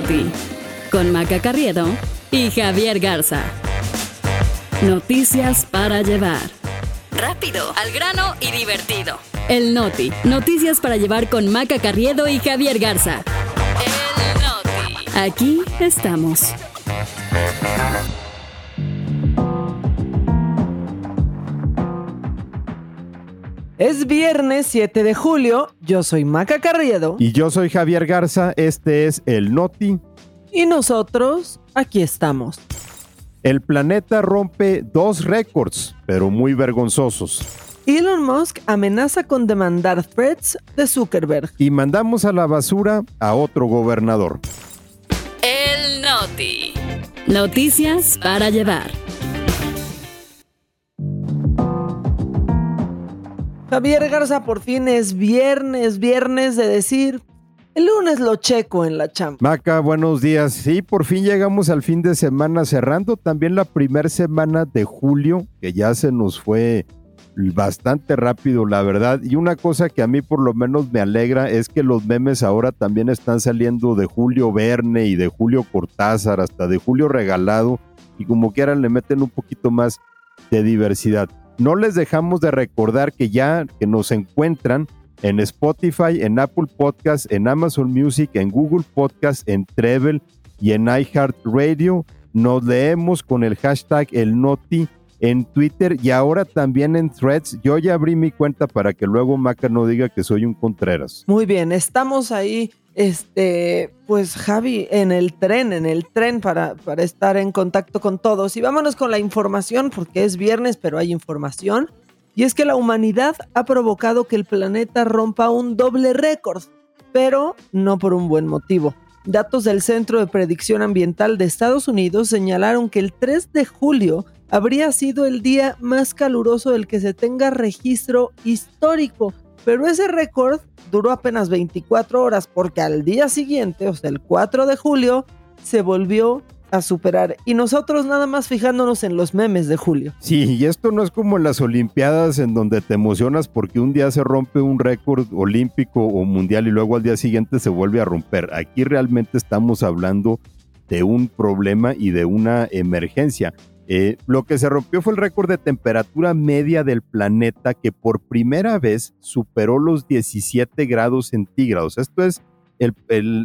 Noti, con Maca Carriedo y Javier Garza. Noticias para llevar. Rápido, al grano y divertido. El Noti, noticias para llevar con Maca Carriedo y Javier Garza. El Noti. Aquí estamos. Es viernes 7 de julio, yo soy Maca Carriedo. Y yo soy Javier Garza, este es el Noti. Y nosotros, aquí estamos. El planeta rompe dos récords, pero muy vergonzosos. Elon Musk amenaza con demandar threads de Zuckerberg. Y mandamos a la basura a otro gobernador. El Noti. Noticias para llevar. Javier Garza, por fin es viernes, viernes de decir, el lunes lo checo en la chamba. Maca, buenos días. Sí, por fin llegamos al fin de semana, cerrando también la primera semana de julio, que ya se nos fue bastante rápido, la verdad. Y una cosa que a mí por lo menos me alegra es que los memes ahora también están saliendo de Julio Verne y de Julio Cortázar, hasta de Julio Regalado, y como quieran le meten un poquito más de diversidad. No les dejamos de recordar que ya que nos encuentran en Spotify, en Apple Podcast, en Amazon Music, en Google Podcast, en Treble y en iHeartRadio. Nos leemos con el hashtag el Noti en Twitter y ahora también en Threads. Yo ya abrí mi cuenta para que luego Maca no diga que soy un Contreras. Muy bien, estamos ahí, este, pues Javi, en el tren, en el tren para, para estar en contacto con todos. Y vámonos con la información, porque es viernes, pero hay información. Y es que la humanidad ha provocado que el planeta rompa un doble récord, pero no por un buen motivo. Datos del Centro de Predicción Ambiental de Estados Unidos señalaron que el 3 de julio habría sido el día más caluroso del que se tenga registro histórico, pero ese récord duró apenas 24 horas porque al día siguiente, o sea, el 4 de julio, se volvió a superar. Y nosotros nada más fijándonos en los memes de julio. Sí, y esto no es como en las Olimpiadas en donde te emocionas porque un día se rompe un récord olímpico o mundial y luego al día siguiente se vuelve a romper. Aquí realmente estamos hablando de un problema y de una emergencia. Eh, lo que se rompió fue el récord de temperatura media del planeta que por primera vez superó los 17 grados centígrados. Esto es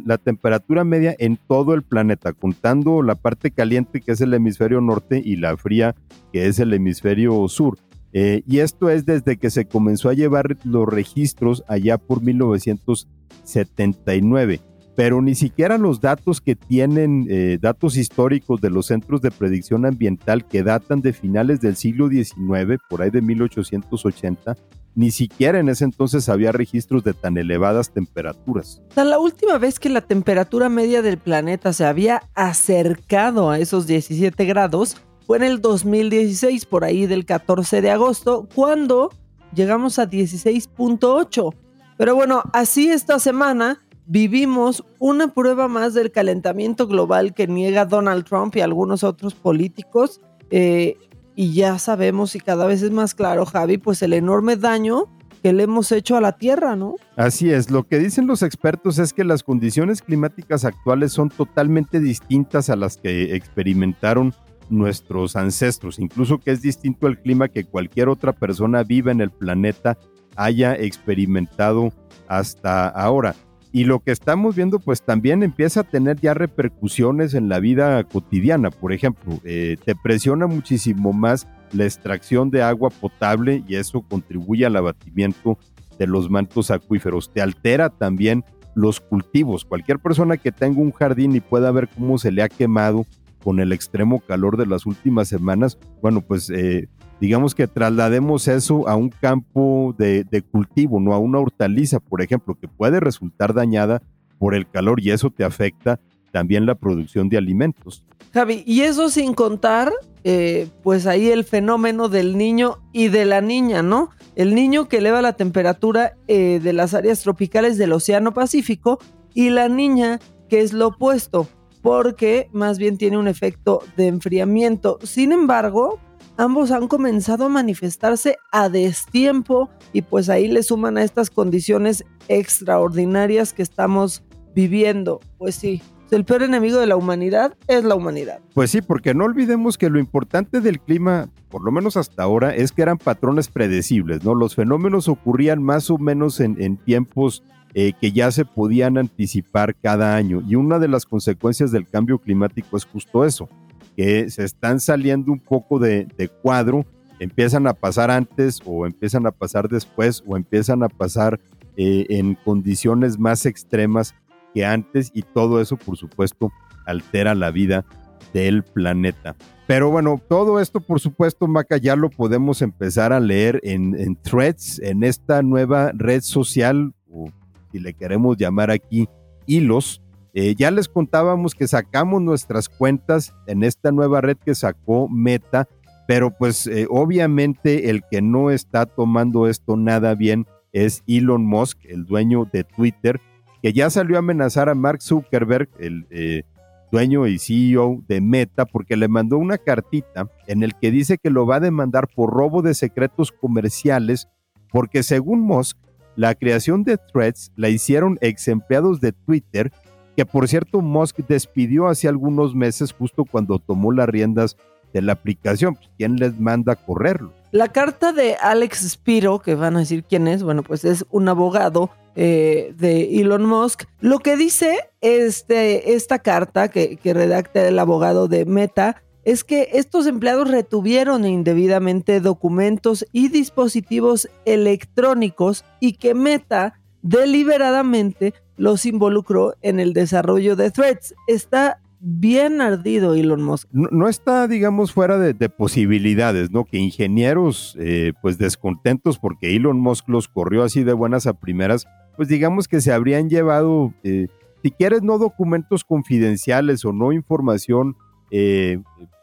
la temperatura media en todo el planeta, contando la parte caliente que es el hemisferio norte y la fría que es el hemisferio sur. Eh, y esto es desde que se comenzó a llevar los registros allá por 1979 pero ni siquiera los datos que tienen, eh, datos históricos de los centros de predicción ambiental que datan de finales del siglo XIX, por ahí de 1880, ni siquiera en ese entonces había registros de tan elevadas temperaturas. la última vez que la temperatura media del planeta se había acercado a esos 17 grados fue en el 2016, por ahí del 14 de agosto, cuando llegamos a 16.8. Pero bueno, así esta semana vivimos una prueba más del calentamiento global que niega Donald Trump y algunos otros políticos. Eh, y ya sabemos y cada vez es más claro, Javi, pues el enorme daño que le hemos hecho a la Tierra, ¿no? Así es, lo que dicen los expertos es que las condiciones climáticas actuales son totalmente distintas a las que experimentaron nuestros ancestros, incluso que es distinto al clima que cualquier otra persona viva en el planeta haya experimentado hasta ahora. Y lo que estamos viendo, pues también empieza a tener ya repercusiones en la vida cotidiana. Por ejemplo, eh, te presiona muchísimo más la extracción de agua potable y eso contribuye al abatimiento de los mantos acuíferos. Te altera también los cultivos. Cualquier persona que tenga un jardín y pueda ver cómo se le ha quemado con el extremo calor de las últimas semanas, bueno, pues eh, digamos que traslademos eso a un campo de, cultivo, no a una hortaliza, por ejemplo, que puede resultar dañada por el calor y eso te afecta también la producción de alimentos. Javi, y eso sin contar, eh, pues ahí el fenómeno del niño y de la niña, ¿no? El niño que eleva la temperatura eh, de las áreas tropicales del Océano Pacífico y la niña que es lo opuesto, porque más bien tiene un efecto de enfriamiento. Sin embargo, ambos han comenzado a manifestarse a destiempo y pues ahí le suman a estas condiciones extraordinarias que estamos viviendo. Pues sí, el peor enemigo de la humanidad es la humanidad. Pues sí, porque no olvidemos que lo importante del clima, por lo menos hasta ahora, es que eran patrones predecibles, ¿no? Los fenómenos ocurrían más o menos en, tiempos eh, que ya se podían anticipar cada año. Y una de las consecuencias del cambio climático es justo eso, que se están saliendo un poco de, cuadro, empiezan a pasar antes o empiezan a pasar después o empiezan a pasar eh, en condiciones más extremas que antes y todo eso por supuesto altera la vida del planeta. Pero bueno, todo esto por supuesto, Maca, ya lo podemos empezar a leer en, threads, en esta nueva red social, o si le queremos llamar aquí hilos. Eh, ya les contábamos que sacamos nuestras cuentas en esta nueva red que sacó Meta, pero pues eh, obviamente el que no está tomando esto nada bien es Elon Musk, el dueño de Twitter, que ya salió a amenazar a Mark Zuckerberg, el eh, dueño y CEO de Meta, porque le mandó una cartita en el que dice que lo va a demandar por robo de secretos comerciales, porque según Musk, la creación de Threads la hicieron ex empleados de Twitter, que por cierto Musk despidió hace algunos meses justo cuando tomó las riendas de la aplicación. Pues, ¿Quién les manda a correrlo? La carta de Alex Spiro, que van a decir quién es, bueno, pues es un abogado eh, de Elon Musk. Lo que dice este, esta carta que, que redacta el abogado de Meta es que estos empleados retuvieron indebidamente documentos y dispositivos electrónicos y que Meta deliberadamente los involucró en el desarrollo de threads. Está bien ardido Elon Musk. No, está, digamos, fuera de, posibilidades, ¿no? Que ingenieros, eh, pues descontentos porque Elon Musk los corrió así de buenas a primeras, pues digamos que se habrían llevado, eh, si quieres, no documentos confidenciales o no información eh,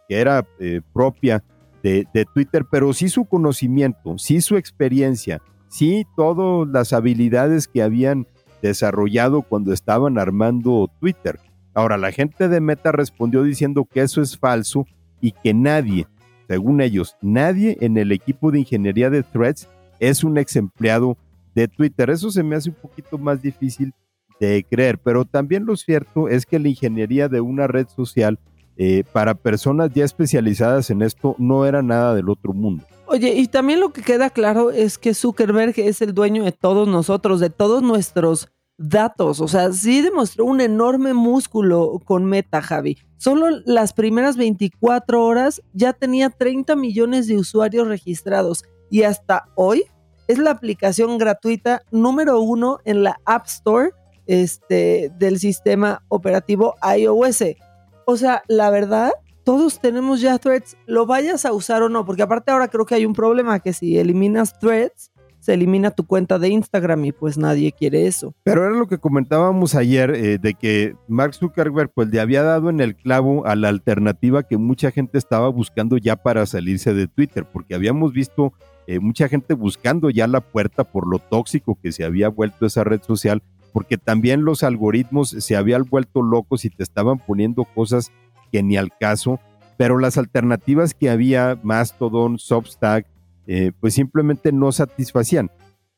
que era eh, propia de, de, Twitter, pero sí su conocimiento, sí su experiencia, sí todas las habilidades que habían desarrollado cuando estaban armando Twitter. Ahora, la gente de Meta respondió diciendo que eso es falso y que nadie, según ellos, nadie en el equipo de ingeniería de Threads es un ex empleado de Twitter. Eso se me hace un poquito más difícil de creer, pero también lo cierto es que la ingeniería de una red social eh, para personas ya especializadas en esto no era nada del otro mundo. Oye, y también lo que queda claro es que Zuckerberg es el dueño de todos nosotros, de todos nuestros datos. O sea, sí demostró un enorme músculo con Meta, Javi. Solo las primeras 24 horas ya tenía 30 millones de usuarios registrados y hasta hoy es la aplicación gratuita número uno en la App Store este, del sistema operativo iOS. O sea, la verdad, todos tenemos ya threads, lo vayas a usar o no, porque aparte ahora creo que hay un problema que si eliminas threads, se elimina tu cuenta de Instagram y pues nadie quiere eso. Pero era lo que comentábamos ayer eh, de que Mark Zuckerberg pues le había dado en el clavo a la alternativa que mucha gente estaba buscando ya para salirse de Twitter, porque habíamos visto eh, mucha gente buscando ya la puerta por lo tóxico que se había vuelto esa red social, porque también los algoritmos se habían vuelto locos y te estaban poniendo cosas que ni al caso, pero las alternativas que había, Mastodon, Substack, eh, pues simplemente no satisfacían.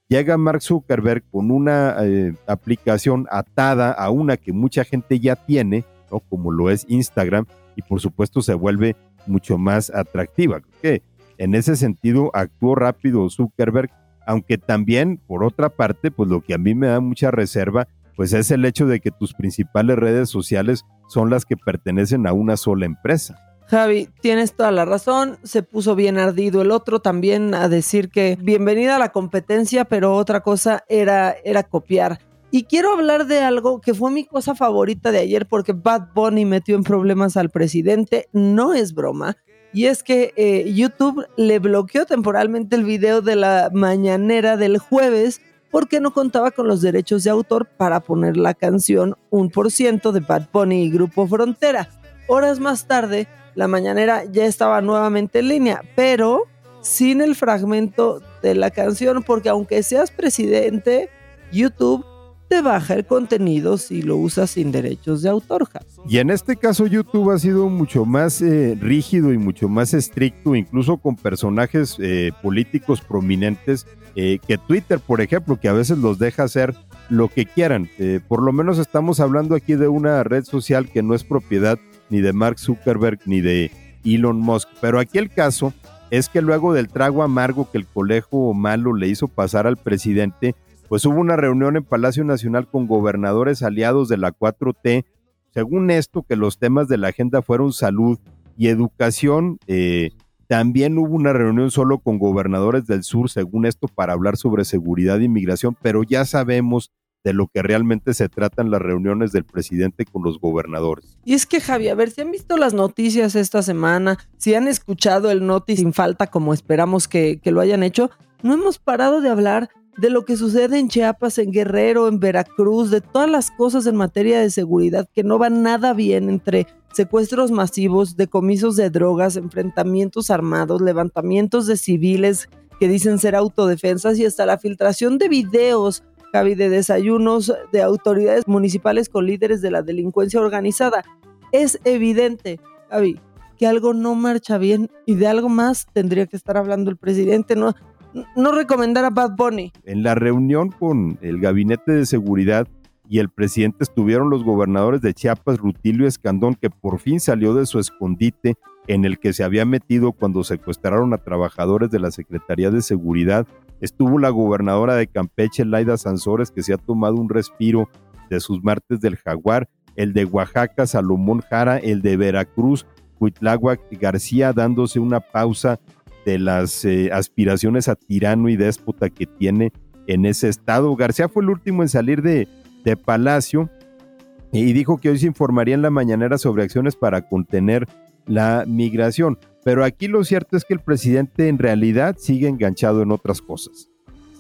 Llega Mark Zuckerberg con una eh, aplicación atada a una que mucha gente ya tiene, ¿no? como lo es Instagram, y por supuesto se vuelve mucho más atractiva. que en ese sentido actuó rápido Zuckerberg, aunque también, por otra parte, pues lo que a mí me da mucha reserva, pues es el hecho de que tus principales redes sociales son las que pertenecen a una sola empresa. Javi, tienes toda la razón, se puso bien ardido el otro también a decir que bienvenida a la competencia, pero otra cosa era, era copiar. Y quiero hablar de algo que fue mi cosa favorita de ayer porque Bad Bunny metió en problemas al presidente, no es broma. Y es que eh, YouTube le bloqueó temporalmente el video de la mañanera del jueves porque no contaba con los derechos de autor para poner la canción 1% de Bad Bunny y Grupo Frontera. Horas más tarde, la mañanera ya estaba nuevamente en línea, pero sin el fragmento de la canción, porque aunque seas presidente, YouTube te baja el contenido si lo usas sin derechos de autor. Y en este caso YouTube ha sido mucho más eh, rígido y mucho más estricto, incluso con personajes eh, políticos prominentes, eh, que Twitter, por ejemplo, que a veces los deja hacer lo que quieran. Eh, por lo menos estamos hablando aquí de una red social que no es propiedad ni de Mark Zuckerberg ni de Elon Musk. Pero aquí el caso es que luego del trago amargo que el colegio malo le hizo pasar al presidente, pues hubo una reunión en Palacio Nacional con gobernadores aliados de la 4T. Según esto, que los temas de la agenda fueron salud y educación. Eh, también hubo una reunión solo con gobernadores del sur, según esto, para hablar sobre seguridad e inmigración, pero ya sabemos de lo que realmente se tratan las reuniones del presidente con los gobernadores. Y es que, Javi, a ver, si han visto las noticias esta semana, si han escuchado el notice sin falta como esperamos que lo hayan hecho, no hemos parado de hablar de lo que sucede en Chiapas, en Guerrero, en Veracruz, de todas las cosas en materia de seguridad que no van nada bien entre secuestros masivos, decomisos de drogas, enfrentamientos armados, levantamientos de civiles que dicen ser autodefensas y hasta la filtración de videos Javi, de desayunos de autoridades municipales con líderes de la delincuencia organizada. Es evidente, Javi, que algo no marcha bien y de algo más tendría que estar hablando el presidente, no, no recomendar a Bad Bunny. En la reunión con el gabinete de seguridad y el presidente estuvieron los gobernadores de Chiapas, Rutilio Escandón, que por fin salió de su escondite en el que se había metido cuando secuestraron a trabajadores de la Secretaría de Seguridad Estuvo la gobernadora de Campeche, Laida Sansores, que se ha tomado un respiro de sus martes del jaguar, el de Oaxaca, Salomón Jara, el de Veracruz, Huitláhuac García, dándose una pausa de las eh, aspiraciones a tirano y déspota que tiene en ese estado. García fue el último en salir de, de Palacio y dijo que hoy se informaría en la mañanera sobre acciones para contener la migración. Pero aquí lo cierto es que el presidente en realidad sigue enganchado en otras cosas.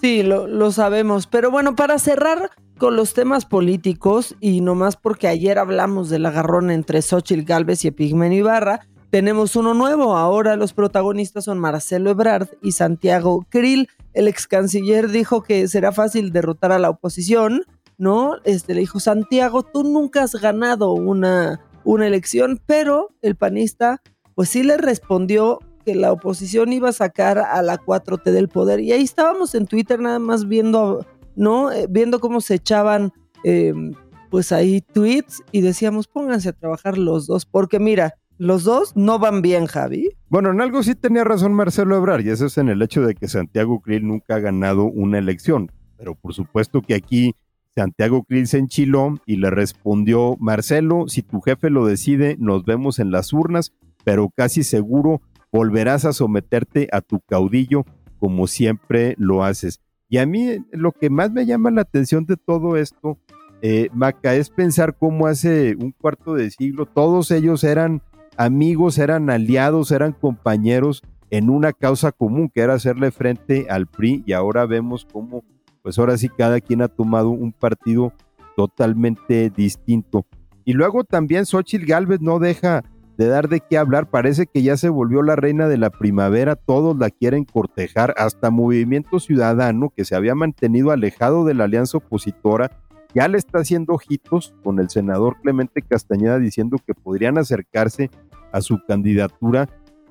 Sí, lo, sabemos. Pero bueno, para cerrar con los temas políticos, y no más porque ayer hablamos del agarrón entre Xochitl Galvez y Epigmenio Ibarra, tenemos uno nuevo. Ahora los protagonistas son Marcelo Ebrard y Santiago Krill. El ex canciller dijo que será fácil derrotar a la oposición, ¿no? Este le dijo, Santiago, tú nunca has ganado una, una elección, pero el panista pues sí le respondió que la oposición iba a sacar a la 4T del poder. Y ahí estábamos en Twitter nada más viendo, ¿no? Eh, viendo cómo se echaban, em, pues ahí tweets y decíamos, pónganse a trabajar los dos, porque mira, los dos no van bien, Javi. Bueno, en algo sí tenía razón Marcelo Ebrar, y eso es en el hecho de que Santiago Krill nunca ha ganado una elección. Pero por supuesto que aquí Santiago Krill se enchiló y le respondió, Marcelo, si tu jefe lo decide, nos vemos en las urnas pero casi seguro volverás a someterte a tu caudillo como siempre lo haces. Y a mí lo que más me llama la atención de todo esto, eh, Maca, es pensar cómo hace un cuarto de siglo todos ellos eran amigos, eran aliados, eran compañeros en una causa común que era hacerle frente al PRI y ahora vemos cómo, pues ahora sí cada quien ha tomado un partido totalmente distinto. Y luego también Xochitl Galvez no deja de dar de qué hablar. Parece que ya se volvió la reina de la primavera, todos la quieren cortejar, hasta Movimiento Ciudadano, que se había mantenido alejado de la alianza opositora, ya le está haciendo ojitos con el senador Clemente Castañeda diciendo que podrían acercarse a su candidatura,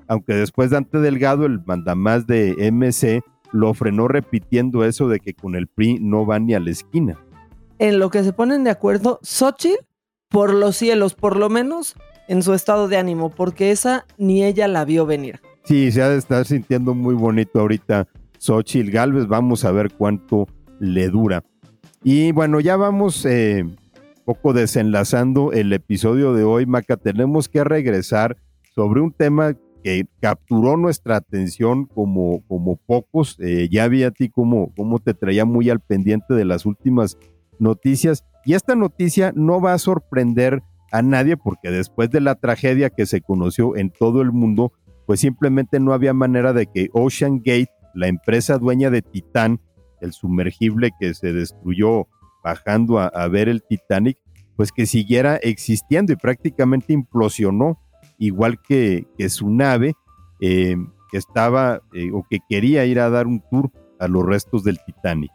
aunque después Dante Delgado, el mandamás de MC, lo frenó repitiendo eso de que con el PRI no va ni a la esquina. En lo que se ponen de acuerdo, Xochitl, por los cielos, por lo menos en su estado de ánimo, porque esa ni ella la vio venir. Sí, se ha de estar sintiendo muy bonito ahorita Xochitl Galvez. Vamos a ver cuánto le dura. Y bueno, ya vamos eh, poco desenlazando el episodio de hoy, Maca. Tenemos que regresar sobre un tema que capturó nuestra atención como, como pocos. Eh, ya vi a ti cómo, cómo te traía muy al pendiente de las últimas noticias. Y esta noticia no va a sorprender a nadie porque después de la tragedia que se conoció en todo el mundo, pues simplemente no había manera de que Ocean Gate, la empresa dueña de Titán, el sumergible que se destruyó bajando a, ver el Titanic, pues que siguiera existiendo y prácticamente implosionó, igual que, su nave, eh, que estaba eh, o que quería ir a dar un tour a los restos del Titanic.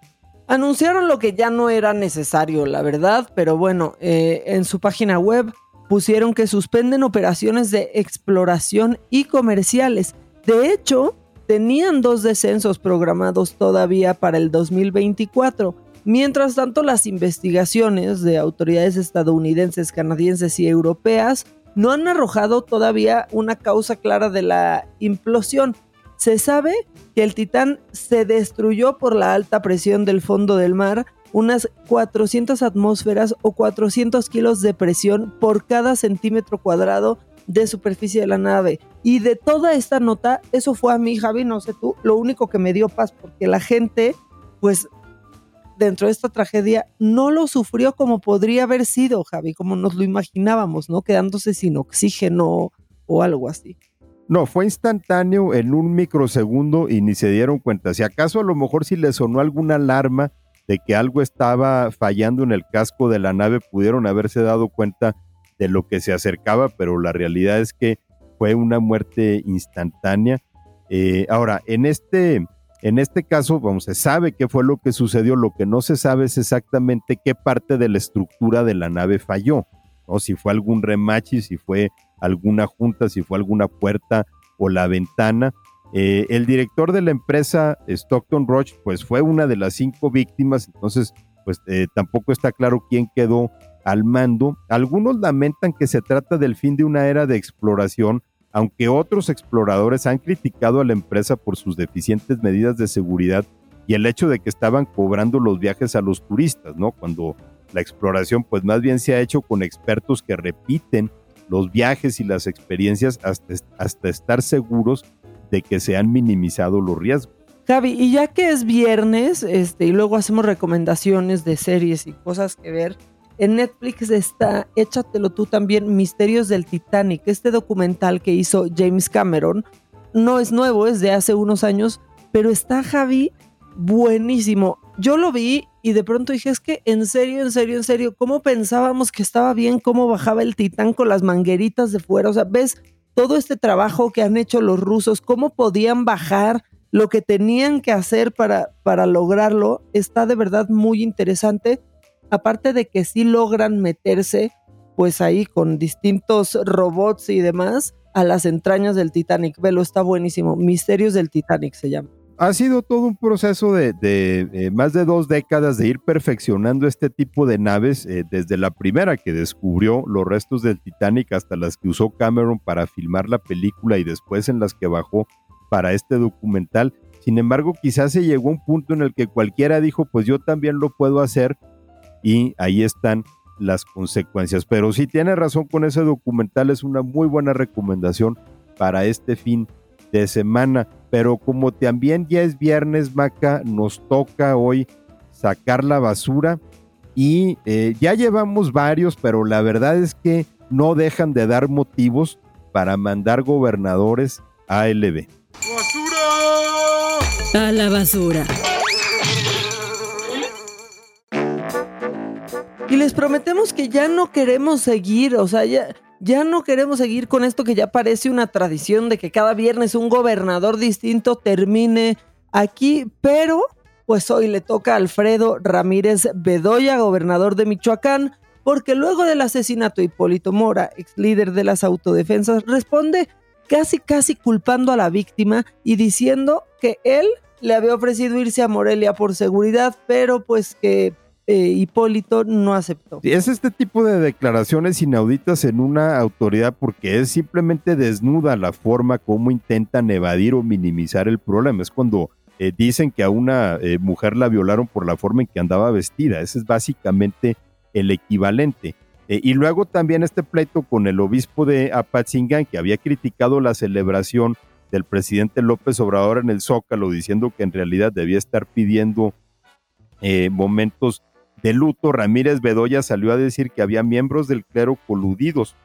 Anunciaron lo que ya no era necesario, la verdad, pero bueno, eh, en su página web pusieron que suspenden operaciones de exploración y comerciales. De hecho, tenían dos descensos programados todavía para el 2024. Mientras tanto, las investigaciones de autoridades estadounidenses, canadienses y europeas no han arrojado todavía una causa clara de la implosión. Se sabe que el Titán se destruyó por la alta presión del fondo del mar, unas 400 atmósferas o 400 kilos de presión por cada centímetro cuadrado de superficie de la nave. Y de toda esta nota, eso fue a mí, Javi, no sé tú, lo único que me dio paz, porque la gente, pues, dentro de esta tragedia, no lo sufrió como podría haber sido, Javi, como nos lo imaginábamos, ¿no? Quedándose sin oxígeno o algo así. No, fue instantáneo en un microsegundo y ni se dieron cuenta. Si acaso a lo mejor si le sonó alguna alarma de que algo estaba fallando en el casco de la nave, pudieron haberse dado cuenta de lo que se acercaba, pero la realidad es que fue una muerte instantánea. Eh, ahora, en este, en este caso, vamos, se sabe qué fue lo que sucedió, lo que no se sabe es exactamente qué parte de la estructura de la nave falló, ¿no? Si fue algún remache, si fue alguna junta, si fue alguna puerta o la ventana. Eh, el director de la empresa, Stockton Roach, pues fue una de las cinco víctimas, entonces pues eh, tampoco está claro quién quedó al mando. Algunos lamentan que se trata del fin de una era de exploración, aunque otros exploradores han criticado a la empresa por sus deficientes medidas de seguridad y el hecho de que estaban cobrando los viajes a los turistas, ¿no? Cuando la exploración pues más bien se ha hecho con expertos que repiten los viajes y las experiencias hasta, hasta estar seguros de que se han minimizado los riesgos. Javi, y ya que es viernes, este, y luego hacemos recomendaciones de series y cosas que ver, en Netflix está Échatelo tú también, Misterios del Titanic, este documental que hizo James Cameron. No es nuevo, es de hace unos años, pero está Javi buenísimo. Yo lo vi y de pronto dije, es que en serio, en serio, en serio, ¿cómo pensábamos que estaba bien cómo bajaba el titán con las mangueritas de fuera? O sea, ves todo este trabajo que han hecho los rusos, cómo podían bajar lo que tenían que hacer para, para lograrlo, está de verdad muy interesante. Aparte de que sí logran meterse, pues ahí con distintos robots y demás, a las entrañas del Titanic. Velo, está buenísimo. Misterios del Titanic se llama ha sido todo un proceso de, eh, más de dos décadas de ir perfeccionando este tipo de naves, eh, desde la primera que descubrió los restos del Titanic hasta las que usó Cameron para filmar la película y después en las que bajó para este documental. Sin embargo, quizás se llegó a un punto en el que cualquiera dijo, pues yo también lo puedo hacer y ahí están las consecuencias. Pero si tiene razón con ese documental, es una muy buena recomendación para este fin de semana. Pero como también ya es viernes, Maca, nos toca hoy sacar la basura y eh, ya llevamos varios, pero la verdad es que no dejan de dar motivos para mandar gobernadores a LB. ¡Basura! A la basura. Y les prometemos que ya no queremos seguir, o sea, ya, ya no queremos seguir con esto que ya parece una tradición de que cada viernes un gobernador distinto termine aquí, pero pues hoy le toca a Alfredo Ramírez Bedoya, gobernador de Michoacán, porque luego del asesinato de Hipólito Mora, ex líder de las autodefensas, responde casi casi culpando a la víctima y diciendo que él le había ofrecido irse a Morelia por seguridad, pero pues que eh, Hipólito no aceptó. Es este tipo de declaraciones inauditas en una autoridad porque es simplemente desnuda la forma como intentan evadir o minimizar el problema. Es cuando eh, dicen que a una eh, mujer la violaron por la forma en que andaba vestida. Ese es básicamente el equivalente. y luego también este pleito con el obispo de Apatzingán, que había criticado la celebración del presidente López Obrador en el Zócalo, diciendo que en realidad debía estar pidiendo momentos de luto, Ramírez Bedoya salió a decir que había miembros del clero coludidos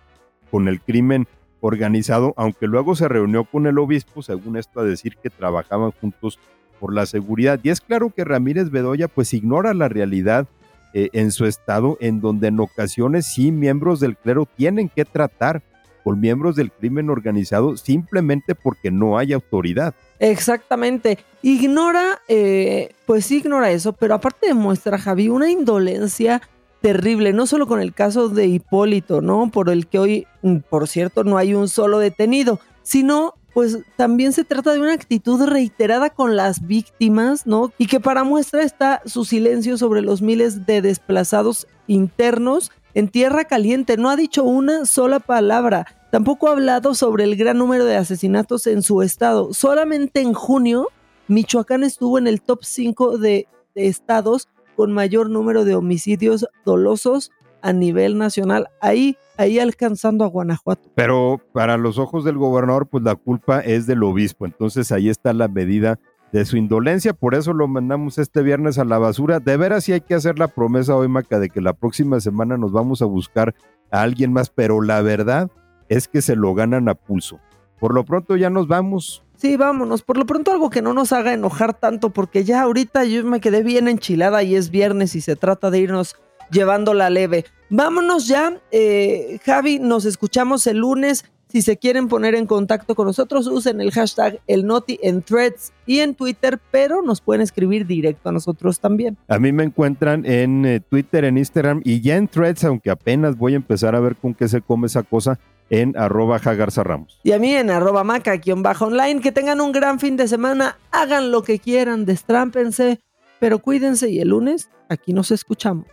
con el crimen organizado, aunque luego se reunió con el obispo, según esto, a decir que trabajaban juntos por la seguridad. Y es claro que Ramírez Bedoya pues ignora la realidad eh, en su estado, en donde en ocasiones sí miembros del clero tienen que tratar con miembros del crimen organizado simplemente porque no hay autoridad. Exactamente. Ignora, eh, pues sí ignora eso, pero aparte demuestra, Javi, una indolencia terrible, no solo con el caso de Hipólito, ¿no? Por el que hoy, mm, por cierto, no hay un solo detenido, sino pues también se trata de una actitud reiterada con las víctimas, ¿no? Y que para muestra está su silencio sobre los miles de desplazados internos en tierra caliente. No ha dicho una sola palabra. Tampoco ha hablado sobre el gran número de asesinatos en su estado. Solamente en junio, Michoacán estuvo en el top 5 de, de estados con mayor número de homicidios dolosos a nivel nacional. Ahí ahí alcanzando a Guanajuato. Pero para los ojos del gobernador, pues la culpa es del obispo. Entonces ahí está la medida de su indolencia. Por eso lo mandamos este viernes a la basura. De veras sí hay que hacer la promesa hoy, Maca, de que la próxima semana nos vamos a buscar a alguien más. Pero la verdad es que se lo ganan a pulso. Por lo pronto ya nos vamos. Sí, vámonos. Por lo pronto algo que no nos haga enojar tanto, porque ya ahorita yo me quedé bien enchilada y es viernes y se trata de irnos llevándola leve. Vámonos ya, eh, Javi, nos escuchamos el lunes. Si se quieren poner en contacto con nosotros, usen el hashtag el Noti en threads y en Twitter, pero nos pueden escribir directo a nosotros también. A mí me encuentran en eh, Twitter, en Instagram y ya en threads, aunque apenas voy a empezar a ver con qué se come esa cosa en arroba Ramos. Y a mí en arroba maca-online. Que tengan un gran fin de semana, hagan lo que quieran, destrámpense, pero cuídense y el lunes aquí nos escuchamos.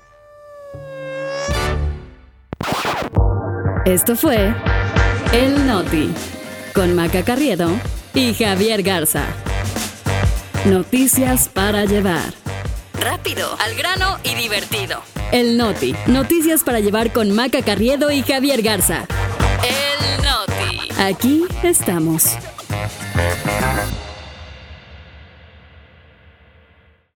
Esto fue El Noti con Maca Carriedo y Javier Garza. Noticias para llevar. Rápido, al grano y divertido. El Noti. Noticias para llevar con Maca Carriedo y Javier Garza. Aquí estamos.